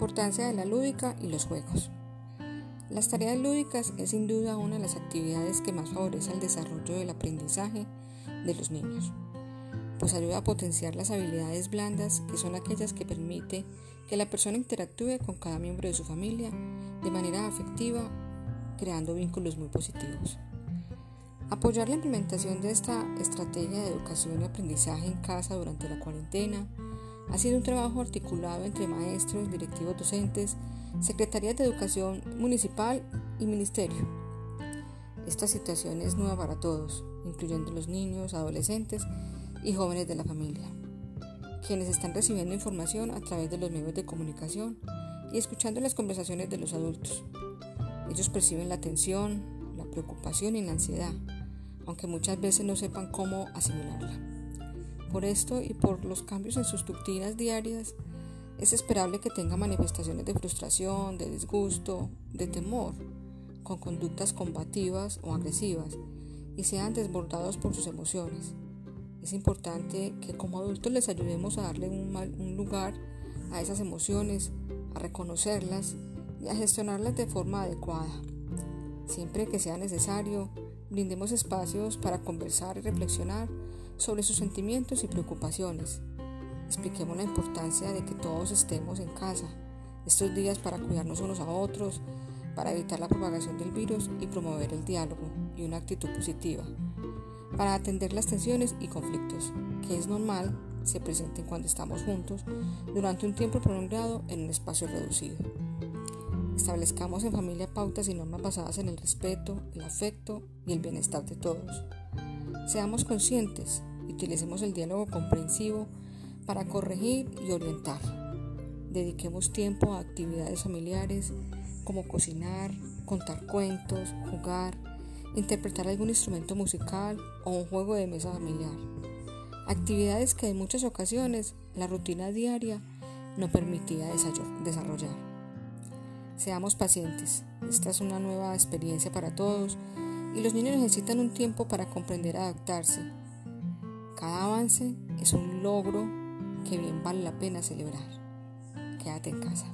Importancia de la lúdica y los juegos. Las tareas lúdicas es sin duda una de las actividades que más favorece el desarrollo del aprendizaje de los niños, pues ayuda a potenciar las habilidades blandas que son aquellas que permite que la persona interactúe con cada miembro de su familia de manera afectiva, creando vínculos muy positivos. Apoyar la implementación de esta estrategia de educación y aprendizaje en casa durante la cuarentena ha sido un trabajo articulado entre maestros, directivos docentes, secretarías de educación municipal y ministerio. Esta situación es nueva para todos, incluyendo los niños, adolescentes y jóvenes de la familia, quienes están recibiendo información a través de los medios de comunicación y escuchando las conversaciones de los adultos. Ellos perciben la tensión, la preocupación y la ansiedad aunque muchas veces no sepan cómo asimilarla. Por esto y por los cambios en sus rutinas diarias, es esperable que tengan manifestaciones de frustración, de disgusto, de temor, con conductas combativas o agresivas y sean desbordados por sus emociones. Es importante que como adultos les ayudemos a darle un, un lugar a esas emociones, a reconocerlas y a gestionarlas de forma adecuada. Siempre que sea necesario, Brindemos espacios para conversar y reflexionar sobre sus sentimientos y preocupaciones. Expliquemos la importancia de que todos estemos en casa estos días para cuidarnos unos a otros, para evitar la propagación del virus y promover el diálogo y una actitud positiva, para atender las tensiones y conflictos, que es normal se presenten cuando estamos juntos durante un tiempo prolongado en un espacio reducido. Establezcamos en familia pautas y normas basadas en el respeto, el afecto y el bienestar de todos. Seamos conscientes utilicemos el diálogo comprensivo para corregir y orientar. Dediquemos tiempo a actividades familiares como cocinar, contar cuentos, jugar, interpretar algún instrumento musical o un juego de mesa familiar. Actividades que en muchas ocasiones la rutina diaria no permitía desarrollar. Seamos pacientes, esta es una nueva experiencia para todos y los niños necesitan un tiempo para comprender adaptarse. Cada avance es un logro que bien vale la pena celebrar. Quédate en casa.